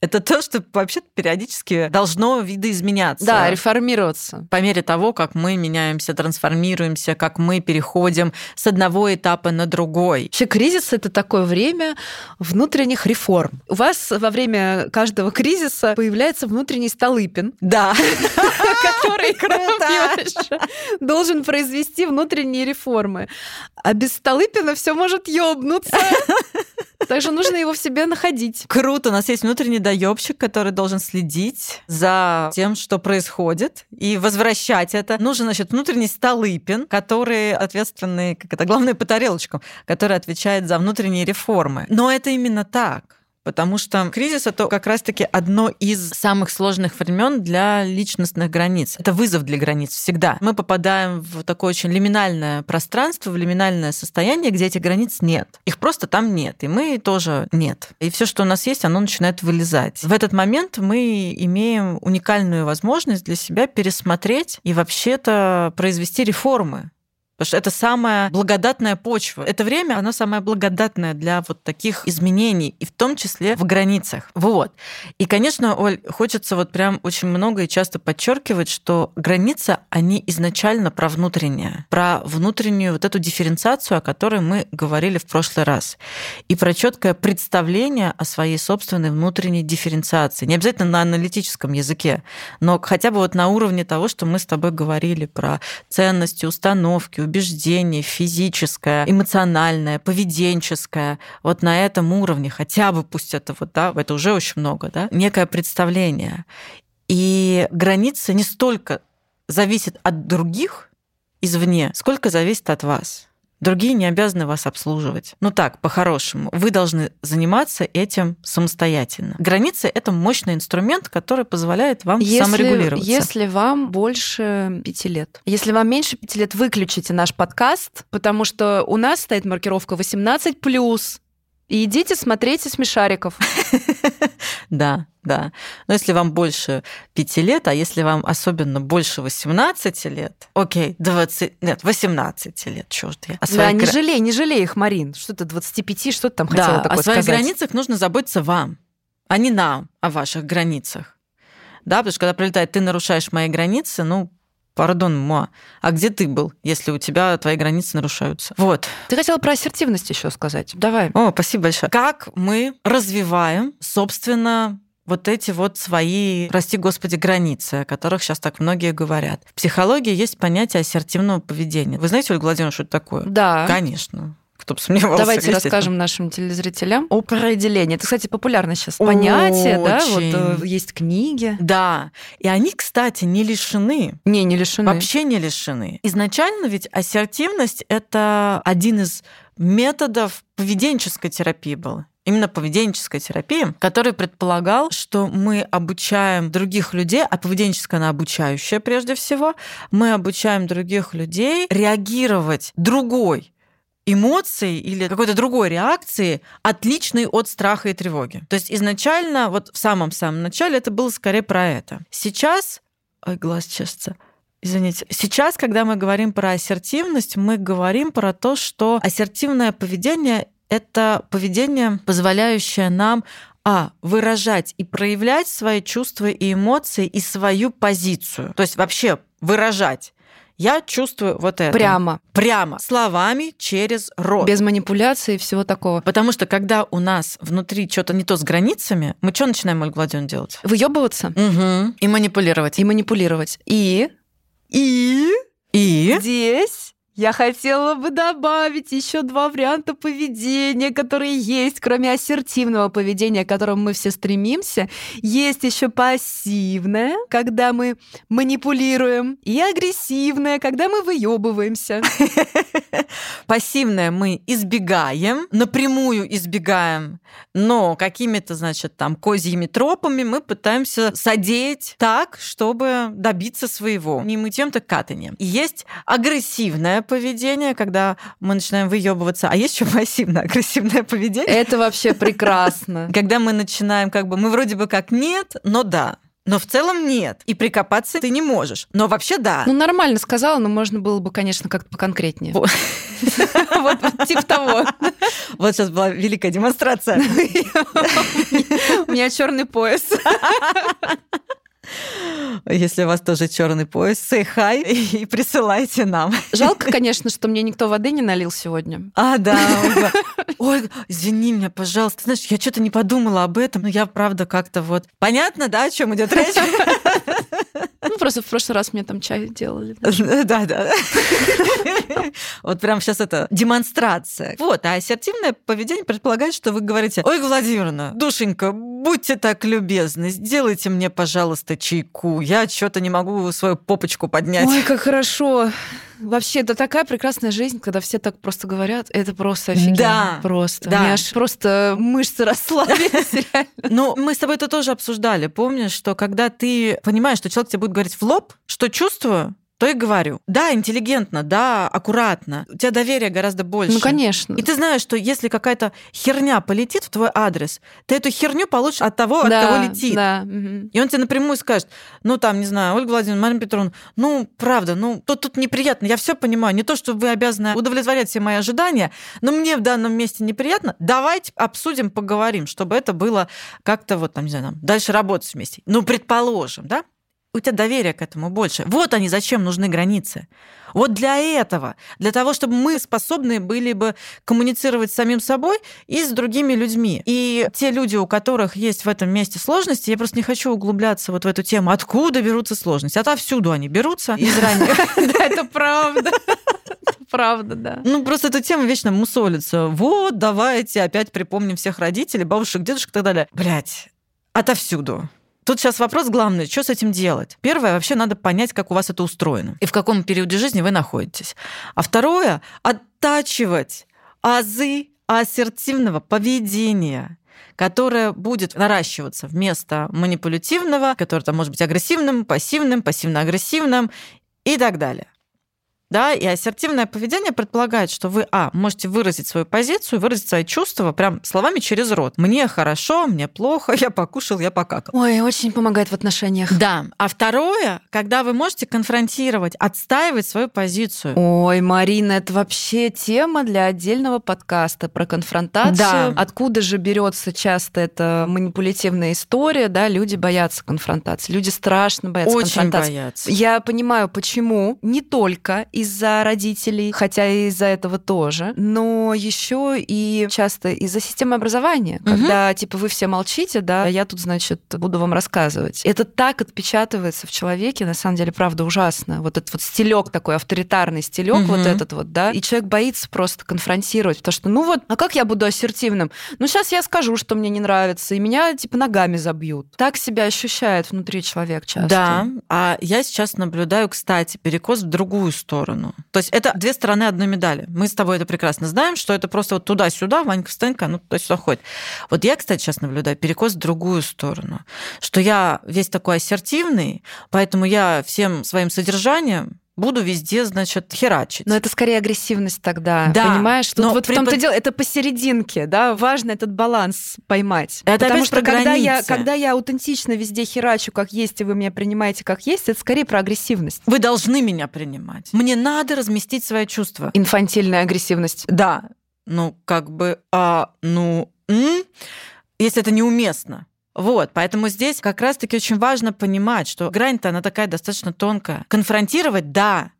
B: это то, что вообще периодически должно видоизменяться.
A: Да, реформироваться.
B: По мере того, как мы меняемся, трансформируемся, как мы переходим с одного этапа на другой.
A: Вообще кризис — это такое время внутренних реформ. У вас во время каждого кризиса появляется внутренний Столыпин.
B: Да.
A: Который должен произвести внутренние реформы. А без Столыпина все может ёбнуться. Также нужно его в себе находить.
B: Круто, у нас есть внутренний доебщик, который должен следить за тем, что происходит, и возвращать это. Нужен, значит, внутренний Столыпин, который ответственный, как это, главное по тарелочкам, который отвечает за внутренние реформы. Но это именно так. Потому что кризис это как раз-таки одно из самых сложных времен для личностных границ. Это вызов для границ всегда. Мы попадаем в такое очень лиминальное пространство, в лиминальное состояние, где этих границ нет. Их просто там нет, и мы тоже нет. И все, что у нас есть, оно начинает вылезать. В этот момент мы имеем уникальную возможность для себя пересмотреть и вообще-то произвести реформы Потому что это самая благодатная почва. Это время, оно самое благодатное для вот таких изменений, и в том числе в границах. Вот. И, конечно, Оль, хочется вот прям очень много и часто подчеркивать, что границы, они изначально про внутреннее, про внутреннюю вот эту дифференциацию, о которой мы говорили в прошлый раз, и про четкое представление о своей собственной внутренней дифференциации. Не обязательно на аналитическом языке, но хотя бы вот на уровне того, что мы с тобой говорили про ценности, установки, убеждения, физическое, эмоциональное, поведенческое, вот на этом уровне, хотя бы пусть это вот, да, это уже очень много, да, некое представление. И граница не столько зависит от других извне, сколько зависит от вас. Другие не обязаны вас обслуживать. Ну так, по-хорошему. Вы должны заниматься этим самостоятельно. Границы — это мощный инструмент, который позволяет вам
A: если,
B: саморегулироваться.
A: Если вам больше пяти лет. Если вам меньше пяти лет, выключите наш подкаст, потому что у нас стоит маркировка 18+. И идите смотрите смешариков.
B: Да, да. Но если вам больше пяти лет, а если вам особенно больше 18 лет, окей, 20, нет, 18 лет, черт я.
A: А да, не жалей, не жалей их, Марин. Что ты 25, что ты там хотела
B: да,
A: такое
B: о своих
A: сказать?
B: границах нужно заботиться вам, а не нам о ваших границах. Да, потому что когда прилетает, ты нарушаешь мои границы, ну, пардон, ма, а где ты был, если у тебя твои границы нарушаются? Вот.
A: Ты хотела про ассертивность еще сказать. Давай.
B: О, спасибо большое. Как мы развиваем, собственно, вот эти вот свои, прости господи, границы, о которых сейчас так многие говорят. В психологии есть понятие ассертивного поведения. Вы знаете, Ольга Владимировна, что это такое?
A: Да.
B: Конечно кто бы сомневался.
A: Давайте расскажем нашим телезрителям о определение. Это, кстати, популярное сейчас понятие,
B: Очень.
A: да, вот э, есть книги.
B: Да, и они, кстати, не лишены.
A: Не, не лишены.
B: Вообще не лишены. Изначально ведь ассертивность — это один из методов поведенческой терапии был именно поведенческой терапии, который предполагал, что мы обучаем других людей, а поведенческая она обучающая прежде всего, мы обучаем других людей реагировать другой эмоции или какой-то другой реакции, отличной от страха и тревоги. То есть изначально, вот в самом-самом начале это было скорее про это. Сейчас... Ой, глаз чешется. Извините. Сейчас, когда мы говорим про ассертивность, мы говорим про то, что ассертивное поведение — это поведение, позволяющее нам а. Выражать и проявлять свои чувства и эмоции и свою позицию. То есть вообще выражать я чувствую вот это.
A: Прямо.
B: Прямо. Словами через рот.
A: Без манипуляции и всего такого.
B: Потому что когда у нас внутри что-то не то с границами, мы что начинаем, Ольга Владимировна, делать?
A: Выебываться.
B: Угу. И манипулировать.
A: И манипулировать. И...
B: И... И...
A: Здесь я хотела бы добавить еще два варианта поведения, которые есть, кроме ассертивного поведения, к которому мы все стремимся. Есть еще пассивное, когда мы манипулируем, и агрессивное, когда мы выебываемся.
B: Пассивное мы избегаем, напрямую избегаем, но какими-то, значит, там козьими тропами мы пытаемся содеять так, чтобы добиться своего. Не мытьем, так катанием. И есть агрессивное поведение, когда мы начинаем выебываться, а есть еще пассивно-агрессивное поведение.
A: Это вообще прекрасно.
B: Когда мы начинаем, как бы, мы вроде бы как нет, но да. Но в целом нет. И прикопаться ты не можешь. Но вообще да.
A: Ну, нормально сказала, но можно было бы, конечно, как-то поконкретнее. Вот типа того.
B: Вот сейчас была великая демонстрация.
A: У меня черный пояс.
B: Если у вас тоже черный пояс, say hi и присылайте нам.
A: Жалко, конечно, что мне никто воды не налил сегодня.
B: А, да. Ой, извини меня, пожалуйста. Знаешь, я что-то не подумала об этом, но я правда как-то вот... Понятно, да, о чем идет речь?
A: Ну, просто в прошлый раз мне там чай делали.
B: Да, да. Вот прям сейчас это демонстрация. Вот, а ассертивное поведение предполагает, что вы говорите, ой, Владимировна, душенька, будьте так любезны, сделайте мне, пожалуйста, чайку. Я что-то не могу свою попочку поднять.
A: Ой, как хорошо. Вообще, это такая прекрасная жизнь, когда все так просто говорят. Это просто офигенно.
B: Да.
A: Просто.
B: Да.
A: У меня аж просто мышцы расслабились, реально.
B: Ну, мы с тобой это тоже обсуждали. Помнишь, что когда ты понимаешь, что человек тебе будет говорить в лоб, что чувствую, то и говорю. Да, интеллигентно, да, аккуратно. У тебя доверия гораздо больше.
A: Ну, конечно.
B: И ты знаешь, что если какая-то херня полетит в твой адрес, ты эту херню получишь от того,
A: да,
B: от кого летит.
A: Да. Угу.
B: И он тебе напрямую скажет, ну там, не знаю, Ольга Владимировна, Марина Петровна, ну правда, ну тут, тут неприятно, я все понимаю. Не то, что вы обязаны удовлетворять все мои ожидания, но мне в данном месте неприятно. Давайте обсудим, поговорим, чтобы это было как-то вот там, не знаю, дальше работать вместе. Ну, предположим, да? У тебя доверие к этому больше. Вот они зачем нужны границы. Вот для этого, для того, чтобы мы способны были бы коммуницировать с самим собой и с другими людьми. И те люди, у которых есть в этом месте сложности, я просто не хочу углубляться вот в эту тему, откуда берутся сложности. Отовсюду они берутся из ранних.
A: Да, это правда. Правда, да.
B: Ну, просто эта тема вечно мусолится. Вот, давайте опять припомним всех родителей, бабушек, дедушек и так далее. Блять, отовсюду. Тут сейчас вопрос главный, что с этим делать? Первое, вообще надо понять, как у вас это устроено и в каком периоде жизни вы находитесь. А второе, оттачивать азы ассертивного поведения которое будет наращиваться вместо манипулятивного, которое там может быть агрессивным, пассивным, пассивно-агрессивным и так далее. Да, и ассертивное поведение предполагает, что вы, а, можете выразить свою позицию, выразить свои чувства прям словами через рот. Мне хорошо, мне плохо, я покушал, я покакал.
A: Ой, очень помогает в отношениях.
B: Да. А второе, когда вы можете конфронтировать, отстаивать свою позицию.
A: Ой, Марина, это вообще тема для отдельного подкаста про конфронтацию. Да. Откуда же берется часто эта манипулятивная история, да, люди боятся конфронтации, люди страшно боятся
B: очень
A: конфронтации.
B: боятся.
A: Я понимаю, почему. Не только из-за родителей, хотя и из-за этого тоже, но еще и часто из-за системы образования, угу. когда типа вы все молчите, да, а я тут, значит, буду вам рассказывать. Это так отпечатывается в человеке, на самом деле, правда, ужасно. Вот этот вот стилек такой, авторитарный стилек, угу. вот этот вот, да, и человек боится просто конфронтировать, потому что, ну вот, а как я буду ассертивным? Ну сейчас я скажу, что мне не нравится, и меня типа ногами забьют. Так себя ощущает внутри человек часто.
B: Да, а я сейчас наблюдаю, кстати, перекос в другую сторону сторону. То есть это две стороны одной медали. Мы с тобой это прекрасно знаем, что это просто вот туда-сюда, Ванька, встанька, ну туда-сюда ходит. Вот я, кстати, сейчас наблюдаю перекос в другую сторону, что я весь такой ассертивный, поэтому я всем своим содержанием буду везде, значит, херачить.
A: Но это скорее агрессивность тогда, да, понимаешь? Тут но вот при... в том-то дело, это посерединке, да, важно этот баланс поймать.
B: Это
A: Потому что
B: когда
A: границы. я, когда я аутентично везде херачу, как есть, и вы меня принимаете как есть, это скорее про агрессивность.
B: Вы должны меня принимать. Мне надо разместить свои чувства.
A: Инфантильная агрессивность.
B: Да. Ну, как бы, а, ну, м? если это неуместно. Вот, поэтому здесь как раз-таки очень важно понимать, что грань-то она такая достаточно тонкая. Конфронтировать, да,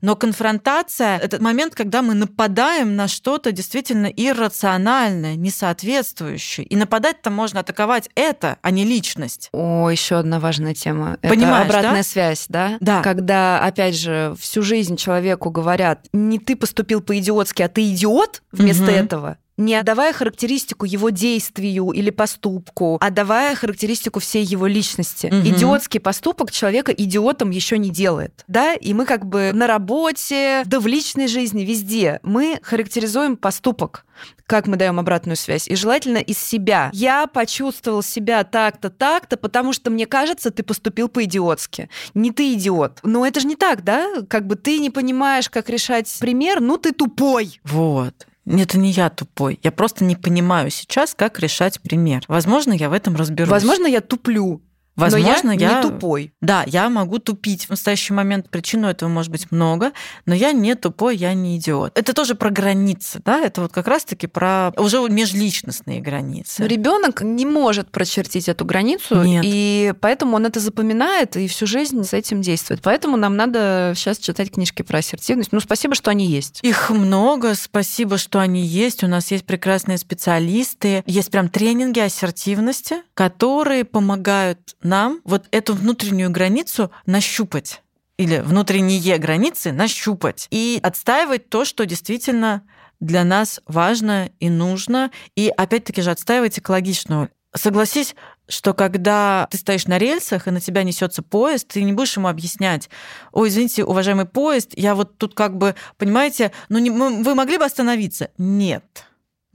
B: но конфронтация — это момент, когда мы нападаем на что-то действительно иррациональное, несоответствующее. И нападать-то можно атаковать это, а не личность.
A: О, еще одна важная тема.
B: Понимаешь,
A: это обратная
B: да?
A: связь, да?
B: Да.
A: Когда, опять же, всю жизнь человеку говорят, не ты поступил по-идиотски, а ты идиот вместо угу. этого, не давая характеристику его действию или поступку, а давая характеристику всей его личности. Угу. Идиотский поступок человека идиотом еще не делает. Да, и мы как бы на работе, да в личной жизни, везде мы характеризуем поступок как мы даем обратную связь. И желательно из себя. Я почувствовал себя так-то, так-то, потому что мне кажется, ты поступил по-идиотски. Не ты идиот. Но это же не так, да? Как бы ты не понимаешь, как решать пример, ну ты тупой.
B: Вот. Это не я тупой. Я просто не понимаю сейчас, как решать пример. Возможно, я в этом разберусь.
A: Возможно, я туплю.
B: Возможно,
A: но я,
B: я
A: не тупой.
B: Да, я могу тупить в настоящий момент. Причину этого может быть много, но я не тупой, я не идиот. Это тоже про границы, да? Это вот как раз-таки про уже межличностные границы.
A: Но ребенок не может прочертить эту границу,
B: Нет.
A: и поэтому он это запоминает и всю жизнь с этим действует. Поэтому нам надо сейчас читать книжки про ассертивность. Ну, спасибо, что они есть.
B: Их много, спасибо, что они есть. У нас есть прекрасные специалисты, есть прям тренинги ассертивности, которые помогают нам вот эту внутреннюю границу нащупать или внутренние границы нащупать и отстаивать то, что действительно для нас важно и нужно, и опять-таки же отстаивать экологичную. Согласись, что когда ты стоишь на рельсах и на тебя несется поезд, ты не будешь ему объяснять, ой, извините, уважаемый поезд, я вот тут как бы, понимаете, ну не, вы могли бы остановиться? Нет.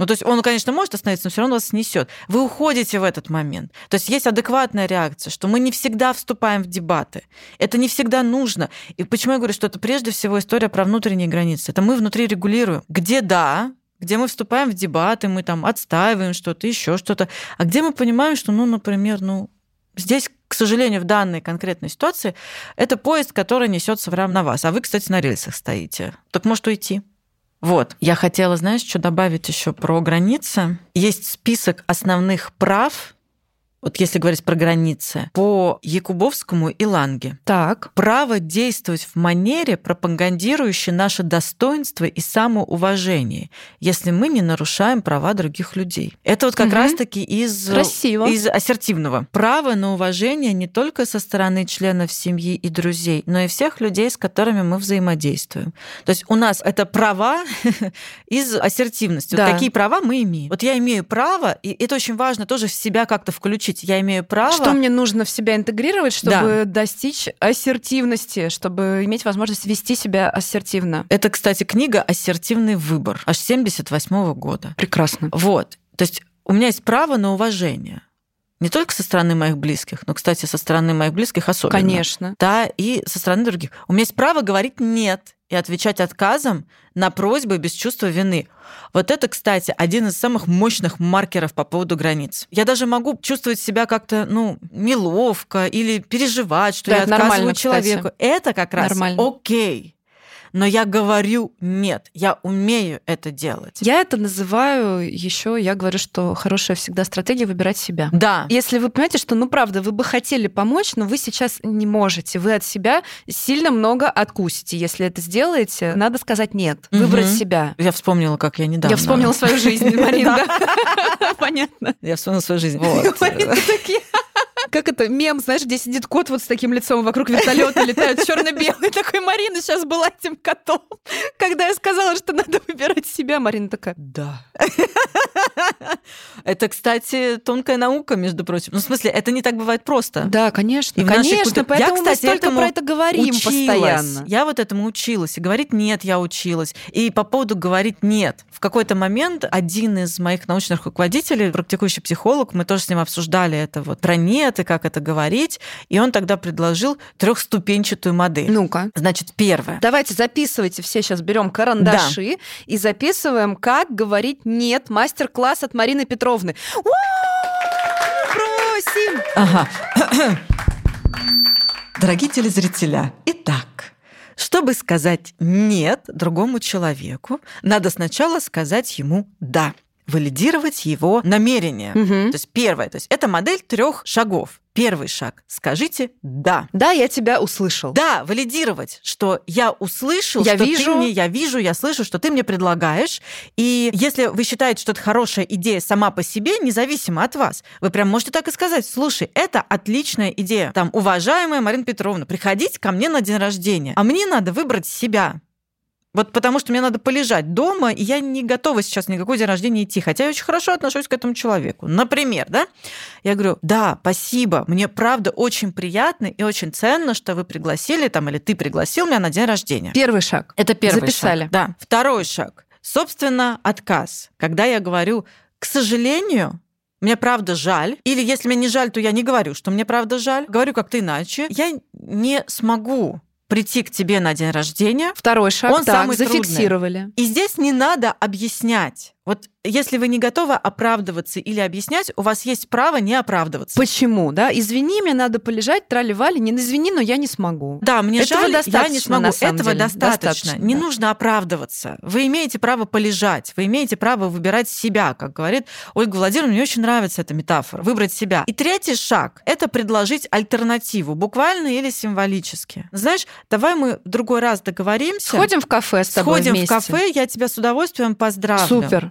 B: Ну, то есть он, конечно, может остановиться, но все равно вас снесет. Вы уходите в этот момент. То есть есть адекватная реакция, что мы не всегда вступаем в дебаты. Это не всегда нужно. И почему я говорю, что это прежде всего история про внутренние границы. Это мы внутри регулируем. Где да, где мы вступаем в дебаты, мы там отстаиваем что-то, еще что-то, а где мы понимаем, что, ну, например, ну, здесь, к сожалению, в данной конкретной ситуации, это поезд, который несется прямо на вас, а вы, кстати, на рельсах стоите. Так может уйти. Вот. Я хотела, знаешь, что добавить еще про границы. Есть список основных прав, вот если говорить про границы, по Якубовскому и Ланге.
A: Так.
B: Право действовать в манере, пропагандирующей наше достоинство и самоуважение, если мы не нарушаем права других людей. Это вот как угу. раз-таки из,
A: Красиво.
B: из ассертивного. Право на уважение не только со стороны членов семьи и друзей, но и всех людей, с которыми мы взаимодействуем. То есть у нас это права из ассертивности. Да. Вот какие права мы имеем. Вот я имею право, и это очень важно тоже в себя как-то включить получить. Я имею право...
A: Что мне нужно в себя интегрировать, чтобы да. достичь ассертивности, чтобы иметь возможность вести себя ассертивно?
B: Это, кстати, книга «Ассертивный выбор» аж 78 -го года.
A: Прекрасно.
B: Вот. То есть у меня есть право на уважение. Не только со стороны моих близких, но, кстати, со стороны моих близких особенно.
A: Конечно.
B: Да, и со стороны других. У меня есть право говорить «нет» и отвечать отказом на просьбы без чувства вины. Вот это, кстати, один из самых мощных маркеров по поводу границ. Я даже могу чувствовать себя как-то, ну, неловко или переживать, что
A: да,
B: я отказываю
A: человеку.
B: Кстати. Это как раз
A: нормально.
B: окей но я говорю нет, я умею это делать.
A: Я это называю еще, я говорю, что хорошая всегда стратегия выбирать себя.
B: Да.
A: Если вы понимаете, что, ну правда, вы бы хотели помочь, но вы сейчас не можете, вы от себя сильно много откусите. Если это сделаете, надо сказать нет, выбрать угу. себя.
B: Я вспомнила, как я недавно.
A: Я вспомнила свою жизнь, Марина.
B: Понятно. Я вспомнила свою жизнь.
A: Вот. такие как это, мем, знаешь, где сидит кот вот с таким лицом, вокруг вертолета летают черно-белый. Такой, Марина сейчас была этим котом. Когда я сказала, что надо выбирать себя, Марина такая, да.
B: Это, кстати, тонкая наука, между прочим. Ну, в смысле, это не так бывает просто.
A: Да, конечно, и конечно. Поэтому я, кстати, мы столько про это говорим училась. постоянно.
B: Я вот этому училась. И говорить «нет» я училась. И по поводу говорить «нет». В какой-то момент один из моих научных руководителей, практикующий психолог, мы тоже с ним обсуждали это вот про «нет» и как это говорить. И он тогда предложил трехступенчатую модель.
A: Ну-ка.
B: Значит, первое.
A: Давайте записывайте все сейчас берем карандаши да. и записываем, как говорить «нет» мастер-класс от Марины Петровны. Просим!
B: Ага. Дорогие телезрителя, итак, чтобы сказать «нет» другому человеку, надо сначала сказать ему «да» валидировать его намерение. Угу. То есть первое, то есть это модель трех шагов. Первый шаг. Скажите «да».
A: Да, я тебя услышал.
B: Да, валидировать, что я услышал, я что вижу. ты мне, я вижу, я слышу, что ты мне предлагаешь. И если вы считаете, что это хорошая идея сама по себе, независимо от вас, вы прям можете так и сказать, слушай, это отличная идея. Там, уважаемая Марина Петровна, приходите ко мне на день рождения, а мне надо выбрать себя. Вот потому что мне надо полежать дома, и я не готова сейчас никакой день рождения идти, хотя я очень хорошо отношусь к этому человеку. Например, да? Я говорю, да, спасибо, мне правда очень приятно и очень ценно, что вы пригласили там, или ты пригласил меня на день рождения.
A: Первый шаг.
B: Это первый
A: Записали.
B: шаг. Да. Второй шаг. Собственно, отказ. Когда я говорю, к сожалению, мне правда жаль. Или если мне не жаль, то я не говорю, что мне правда жаль. Говорю как-то иначе. Я не смогу прийти к тебе на день рождения.
A: Второй шаг,
B: он
A: так,
B: самый
A: зафиксировали.
B: Трудный. И здесь не надо объяснять. Вот если вы не готовы оправдываться или объяснять, у вас есть право не оправдываться.
A: Почему? Да? Извини, мне надо полежать, трали-вали. Не извини, но я не смогу.
B: Да, мне Этого жаль, достаточно, я не смогу. Этого деле. достаточно. достаточно. Не да. нужно оправдываться. Вы имеете право полежать, вы имеете право выбирать себя, как говорит Ольга Владимировна. Мне очень нравится эта метафора. Выбрать себя. И третий шаг – это предложить альтернативу, буквально или символически. Знаешь, давай мы в другой раз договоримся.
A: Сходим в кафе с тобой
B: Сходим
A: вместе.
B: в кафе, я тебя с удовольствием поздравлю.
A: Супер.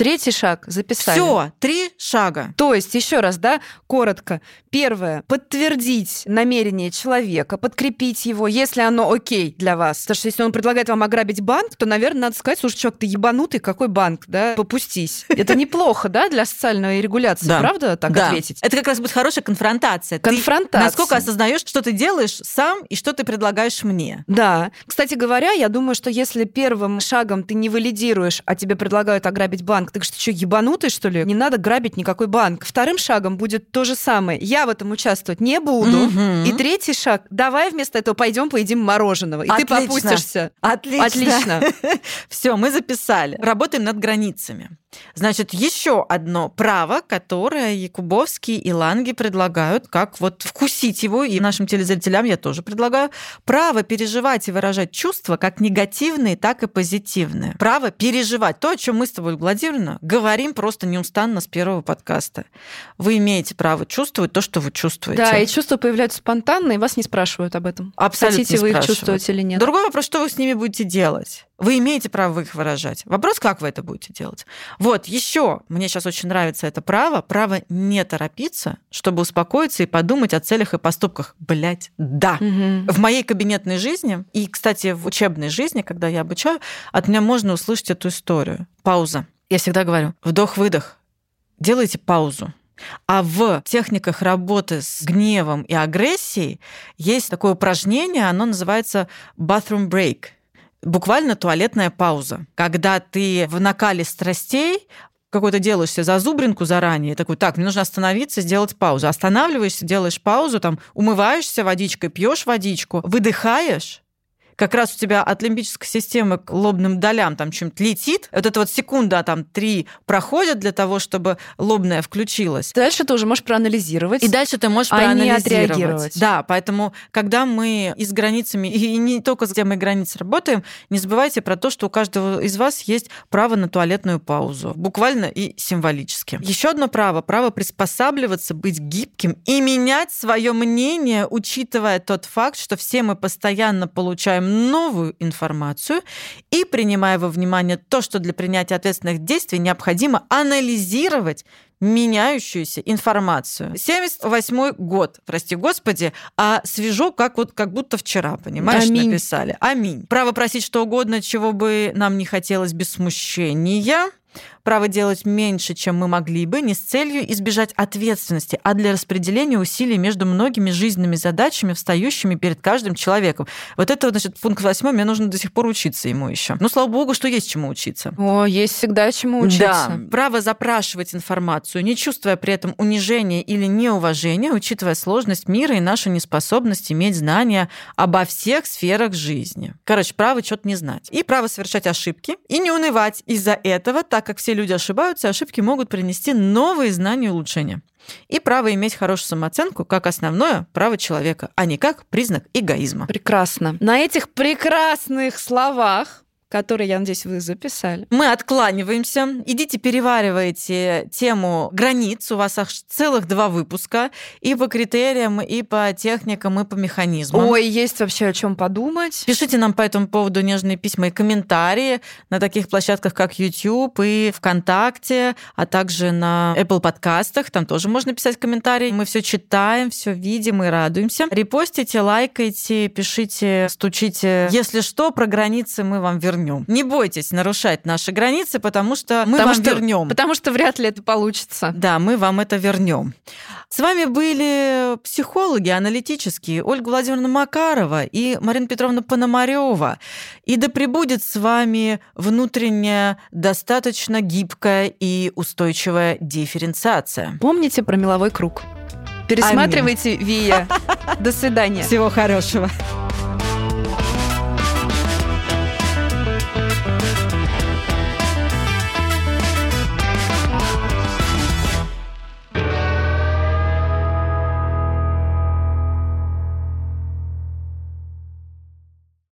A: Третий шаг записали.
B: Все, три шага.
A: То есть, еще раз, да, коротко. Первое, подтвердить намерение человека, подкрепить его, если оно окей для вас. Потому что если он предлагает вам ограбить банк, то, наверное, надо сказать, слушай, чувак, ты ебанутый, какой банк, да, попустись. Это неплохо, да, для социальной регуляции, да. правда, так да. ответить?
B: Это как раз будет хорошая конфронтация.
A: Конфронтация.
B: Ты насколько осознаешь, что ты делаешь сам и что ты предлагаешь мне.
A: Да. Кстати говоря, я думаю, что если первым шагом ты не валидируешь, а тебе предлагают ограбить банк, банк. Ты говоришь, ты что, ебанутый, что ли? Не надо грабить никакой банк. Вторым шагом будет то же самое. Я в этом участвовать не буду.
B: Мгм.
A: И третий шаг. Давай вместо этого пойдем поедим мороженого. И ты
B: Отлично.
A: попустишься.
B: Отлично.
A: Отлично.
B: Все, мы записали. Работаем над границами. Значит, еще одно право, которое Якубовский и Ланги предлагают, как вот вкусить его, и нашим телезрителям я тоже предлагаю, право переживать и выражать чувства как негативные, так и позитивные. Право переживать. То, о чем мы с тобой, Владимировна, говорим просто неустанно с первого подкаста. Вы имеете право чувствовать то, что вы чувствуете.
A: Да, и чувства появляются спонтанно, и вас не спрашивают об этом.
B: Абсолютно
A: Хотите вы их чувствовать или нет.
B: Другой вопрос, что вы с ними будете делать. Вы имеете право их выражать. Вопрос, как вы это будете делать. Вот, еще мне сейчас очень нравится это право. Право не торопиться, чтобы успокоиться и подумать о целях и поступках. Блять, да.
A: Мгм.
B: В моей кабинетной жизни и, кстати, в учебной жизни, когда я обучаю, от меня можно услышать эту историю. Пауза. Я всегда говорю, вдох-выдох. Делайте паузу. А в техниках работы с гневом и агрессией есть такое упражнение, оно называется bathroom break. Буквально туалетная пауза. Когда ты в накале страстей какой-то делаешь себе зазубринку заранее, такой, так, мне нужно остановиться, сделать паузу. Останавливаешься, делаешь паузу, там, умываешься водичкой, пьешь водичку, выдыхаешь, как раз у тебя от лимбической системы к лобным долям там чем-то летит. Вот эта вот секунда, там, три проходят для того, чтобы лобная включилась.
A: Дальше ты уже можешь проанализировать.
B: И дальше ты можешь
A: А не
B: проанализировать.
A: отреагировать.
B: Да, поэтому, когда мы и с границами, и не только с темой границ работаем, не забывайте про то, что у каждого из вас есть право на туалетную паузу. Буквально и символически. Еще одно право. Право приспосабливаться, быть гибким и менять свое мнение, учитывая тот факт, что все мы постоянно получаем новую информацию и принимая во внимание то, что для принятия ответственных действий необходимо анализировать меняющуюся информацию. 78 год, прости господи, а свежо, как вот как будто вчера, понимаешь,
A: Аминь.
B: написали. Аминь. Право просить что угодно, чего бы нам не хотелось без смущения. Право делать меньше, чем мы могли бы, не с целью избежать ответственности, а для распределения усилий между многими жизненными задачами, встающими перед каждым человеком. Вот это, значит, пункт восьмой, мне нужно до сих пор учиться ему еще. Ну, слава богу, что есть чему учиться.
A: О, есть всегда чему учиться.
B: Да, право запрашивать информацию, не чувствуя при этом унижения или неуважения, учитывая сложность мира и нашу неспособность иметь знания обо всех сферах жизни. Короче, право что-то не знать. И право совершать ошибки и не унывать из-за этого, так как все люди ошибаются, ошибки могут принести новые знания и улучшения. И право иметь хорошую самооценку как основное право человека, а не как признак эгоизма.
A: Прекрасно. На этих прекрасных словах, которые, я надеюсь, вы записали.
B: Мы откланиваемся. Идите переваривайте тему границ. У вас аж целых два выпуска. И по критериям, и по техникам, и по механизмам.
A: Ой, есть вообще о чем подумать.
B: Пишите нам по этому поводу нежные письма и комментарии на таких площадках, как YouTube и ВКонтакте, а также на Apple подкастах. Там тоже можно писать комментарии. Мы все читаем, все видим и радуемся. Репостите, лайкайте, пишите, стучите. Если что, про границы мы вам вернем. Не бойтесь нарушать наши границы, потому что мы
A: потому
B: вам
A: что,
B: вернем.
A: Потому что вряд ли это получится.
B: Да, мы вам это вернем. С вами были психологи аналитические Ольга Владимировна Макарова и Марина Петровна Пономарева. И да пребудет с вами внутренняя, достаточно гибкая и устойчивая дифференциация.
A: Помните про меловой круг. Пересматривайте Вия. До свидания.
B: Всего хорошего.